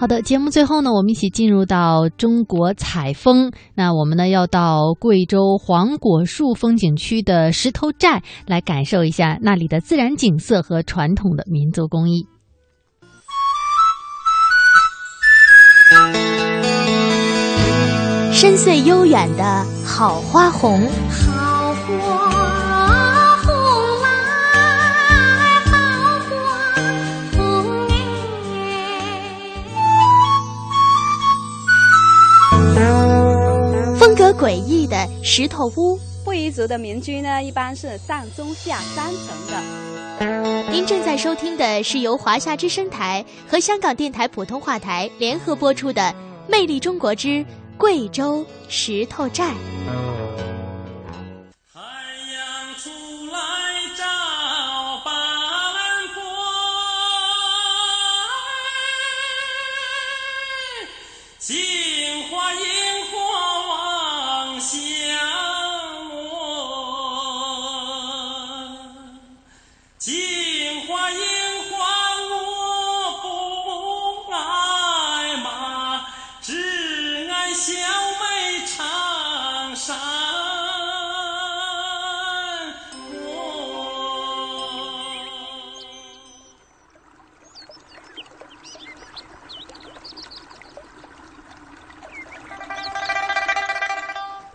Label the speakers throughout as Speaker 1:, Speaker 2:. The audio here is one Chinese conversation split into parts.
Speaker 1: 好的，节目最后呢，我们一起进入到中国采风。那我们呢要到贵州黄果树风景区的石头寨来感受一下那里的自然景色和传统的民族工艺。
Speaker 2: 深邃悠远的好花红。好诡异的石头屋，
Speaker 3: 布依族的民居呢，一般是上中下三层
Speaker 2: 的。您正在收听的是由华夏之声台和香港电台普通话台联合播出的《魅力中国之贵州石头寨》。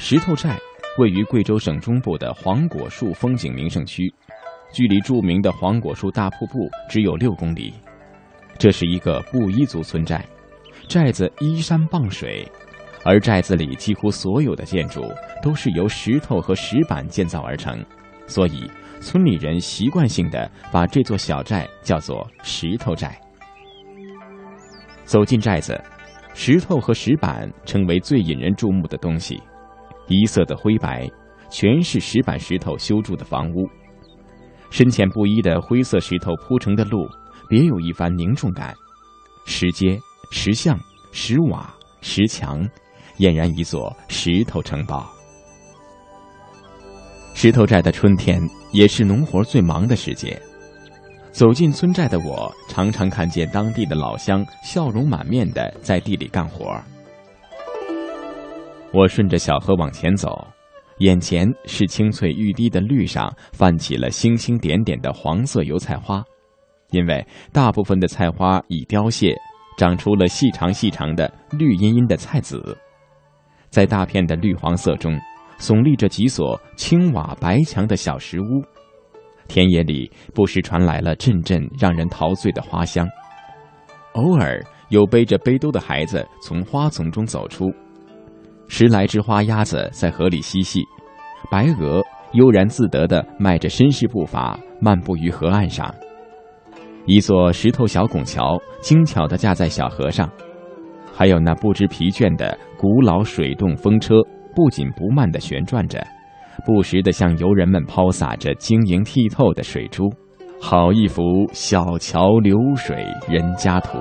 Speaker 4: 石头寨位于贵州省中部的黄果树风景名胜区，距离著名的黄果树大瀑布只有六公里。这是一个布依族村寨，寨子依山傍水，而寨子里几乎所有的建筑都是由石头和石板建造而成，所以村里人习惯性的把这座小寨叫做石头寨。走进寨子，石头和石板成为最引人注目的东西。一色的灰白，全是石板石头修筑的房屋。深浅不一的灰色石头铺成的路，别有一番凝重感。石阶、石像、石瓦、石墙，俨然一座石头城堡。石头寨的春天也是农活最忙的时节。走进村寨的我，常常看见当地的老乡笑容满面的在地里干活。我顺着小河往前走，眼前是青翠欲滴的绿上泛起了星星点点的黄色油菜花，因为大部分的菜花已凋谢，长出了细长细长的绿茵茵的菜籽。在大片的绿黄色中，耸立着几所青瓦白墙的小石屋。田野里不时传来了阵阵让人陶醉的花香，偶尔有背着背兜的孩子从花丛中走出。十来只花鸭子在河里嬉戏，白鹅悠然自得地迈着绅士步伐漫步于河岸上。一座石头小拱桥精巧地架在小河上，还有那不知疲倦的古老水动风车不紧不慢地旋转着，不时地向游人们抛洒着晶莹剔透的水珠，好一幅小桥流水人家图。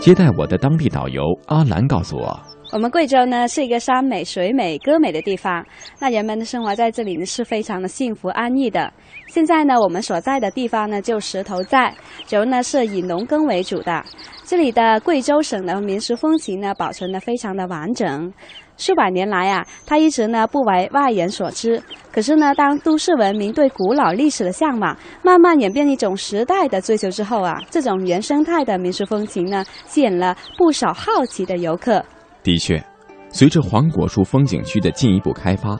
Speaker 4: 接待我的当地导游阿兰告诉我，
Speaker 3: 我们贵州呢是一个山美水美歌美的地方，那人们的生活在这里呢是非常的幸福安逸的。现在呢我们所在的地方呢就石头寨，主要呢是以农耕为主的。这里的贵州省的民俗风情呢保存的非常的完整。数百年来啊，它一直呢不为外人所知。可是呢，当都市文明对古老历史的向往慢慢演变一种时代的追求之后啊，这种原生态的民俗风情呢，吸引了不少好奇的游客。
Speaker 4: 的确，随着黄果树风景区的进一步开发，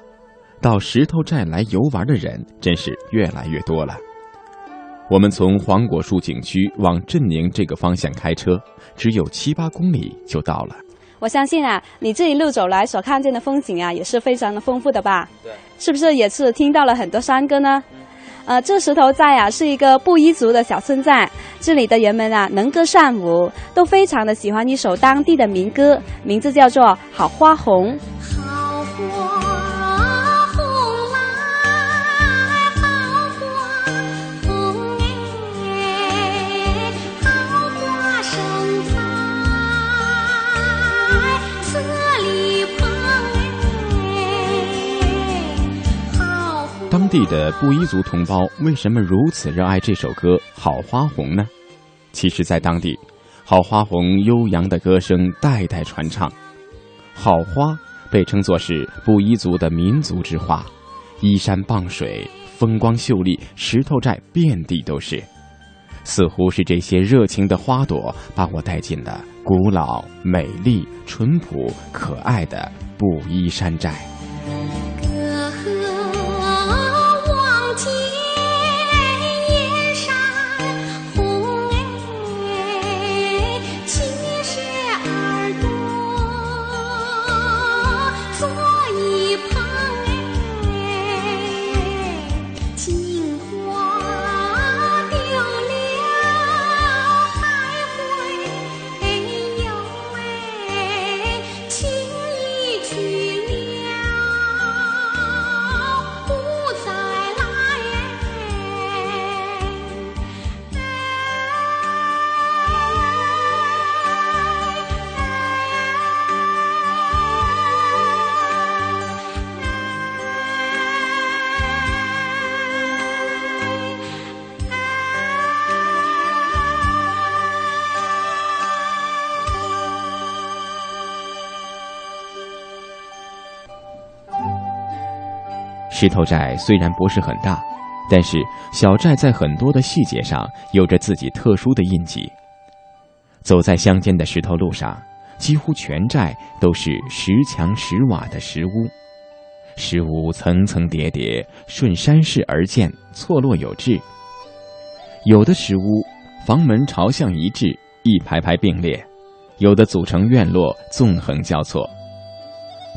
Speaker 4: 到石头寨来游玩的人真是越来越多了。我们从黄果树景区往镇宁这个方向开车，只有七八公里就到了。
Speaker 3: 我相信啊，你这一路走来所看见的风景啊，也是非常的丰富的吧？对，是不是也是听到了很多山歌呢？呃，这石头寨啊，是一个布依族的小村寨，这里的人们啊，能歌善舞，都非常的喜欢一首当地的民歌，名字叫做《好花红》。
Speaker 4: 地的布依族同胞为什么如此热爱这首歌《好花红》呢？其实，在当地，《好花红》悠扬的歌声代代传唱，《好花》被称作是布依族的民族之花，依山傍水，风光秀丽，石头寨遍地都是。似乎是这些热情的花朵，把我带进了古老、美丽、淳朴、可爱的布依山寨。石头寨虽然不是很大，但是小寨在很多的细节上有着自己特殊的印记。走在乡间的石头路上，几乎全寨都是石墙石瓦的石屋，石屋层层叠叠，顺山势而建，错落有致。有的石屋房门朝向一致，一排排并列；有的组成院落，纵横交错。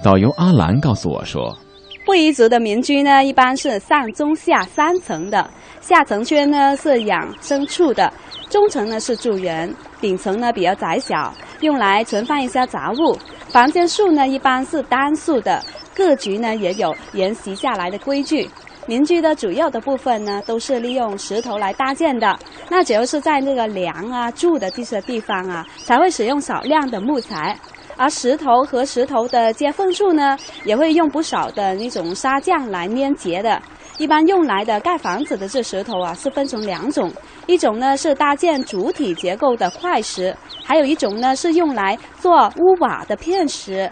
Speaker 4: 导游阿兰告诉我说。
Speaker 3: 布依族的民居呢，一般是上中下三层的。下层圈呢是养牲畜的，中层呢是住人，顶层呢比较窄小，用来存放一些杂物。房间数呢一般是单数的，各局呢也有沿袭下来的规矩。民居的主要的部分呢都是利用石头来搭建的，那主要是在那个梁啊、柱的这些地方啊，才会使用少量的木材。而石头和石头的接缝处呢，也会用不少的那种砂浆来粘结的。一般用来的盖房子的这石头啊，是分成两种，一种呢是搭建主体结构的块石，还有一种呢是用来做屋瓦的片石。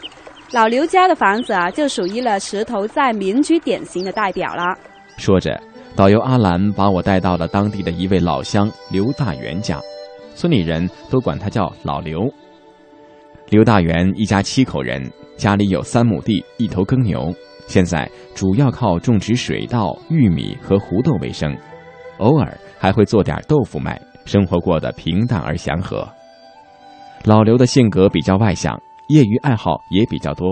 Speaker 3: 老刘家的房子啊，就属于了石头在民居典型的代表了。
Speaker 4: 说着，导游阿兰把我带到了当地的一位老乡刘大元家，村里人都管他叫老刘。刘大元一家七口人，家里有三亩地，一头耕牛，现在主要靠种植水稻、玉米和胡豆为生，偶尔还会做点豆腐卖，生活过得平淡而祥和。老刘的性格比较外向，业余爱好也比较多，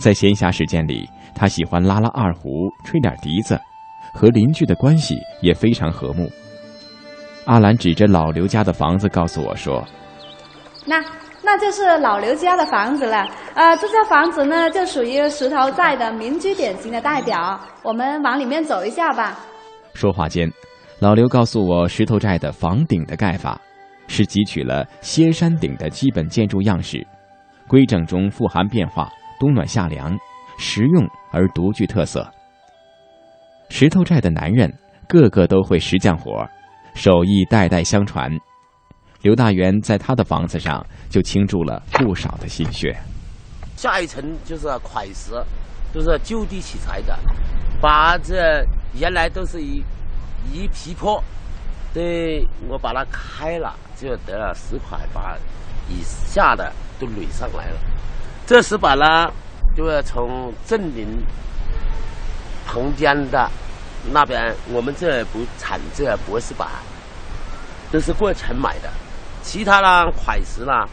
Speaker 4: 在闲暇时间里，他喜欢拉拉二胡，吹点笛子，和邻居的关系也非常和睦。阿兰指着老刘家的房子告诉我说：“
Speaker 3: 那。”那就是老刘家的房子了，呃，这座房子呢就属于石头寨的民居典型的代表。我们往里面走一下吧。
Speaker 4: 说话间，老刘告诉我，石头寨的房顶的盖法是汲取了歇山顶的基本建筑样式，规整中富含变化，冬暖夏凉，实用而独具特色。石头寨的男人个个都会石匠活，手艺代代相传。刘大元在他的房子上就倾注了不少的心血。
Speaker 5: 下一层就是块石，都是就地取材的，把这原来都是一一皮坡，对我把它开了，就得了石块，把以下的都垒上来了。这石板呢，就是从镇宁旁边的那边，我们这不产这博士板，都是过城买的。其他呢块石呢，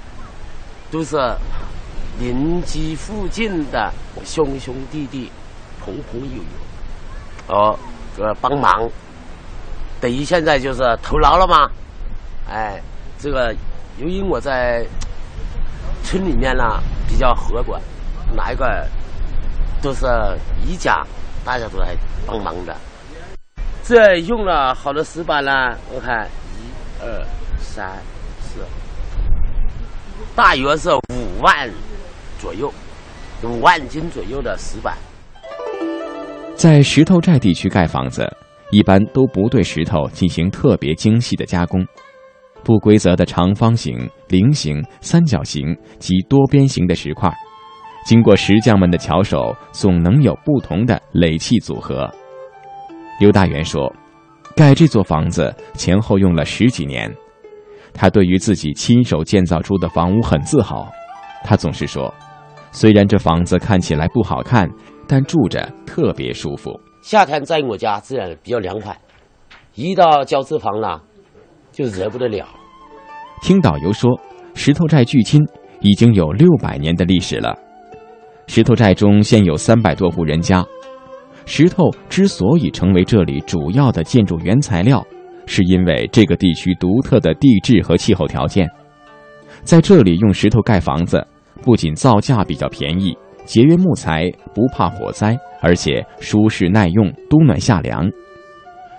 Speaker 5: 都是邻居附近的兄兄弟弟、朋朋友友，哦，这个帮忙，等于现在就是投牢了吗？哎，这个由于我在村里面呢比较和管，哪一个都是一家，大家都来帮忙的。这用了好多石板呢，我看一二三。大约是五万左右，五万斤左右的石板。
Speaker 4: 在石头寨地区盖房子，一般都不对石头进行特别精细的加工。不规则的长方形、菱形、三角形及多边形的石块，经过石匠们的巧手，总能有不同的垒砌组合。刘大元说：“盖这座房子前后用了十几年，他对于自己亲手建造出的房屋很自豪。他总是说，虽然这房子看起来不好看，但住着特别舒服。
Speaker 5: 夏天在我家自然比较凉快，一到交子房了。”就惹不得了。
Speaker 4: 听导游说，石头寨距今已经有六百年的历史了。石头寨中现有三百多户人家。石头之所以成为这里主要的建筑原材料，是因为这个地区独特的地质和气候条件。在这里用石头盖房子，不仅造价比较便宜，节约木材，不怕火灾，而且舒适耐用，冬暖夏凉。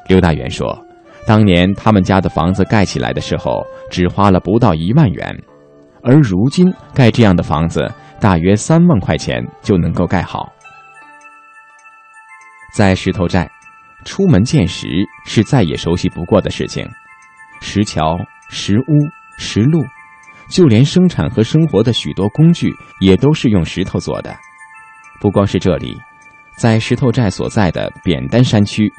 Speaker 4: 刘大元说。当年他们家的房子盖起来的时候，只花了不到一万元，而如今盖这样的房子，大约三万块钱就能够盖好。在石头寨，出门见石是再也熟悉不过的事情，石桥、石屋、石路，就连生产和生活的许多工具也都是用石头做的。不光是这里，在石头寨所在的扁担山区。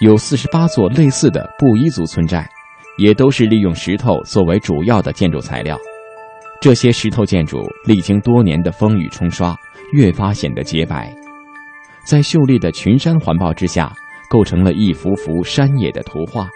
Speaker 4: 有四十八座类似的布依族村寨，也都是利用石头作为主要的建筑材料。这些石头建筑历经多年的风雨冲刷，越发显得洁白，在秀丽的群山环抱之下，构成了一幅幅山野的图画。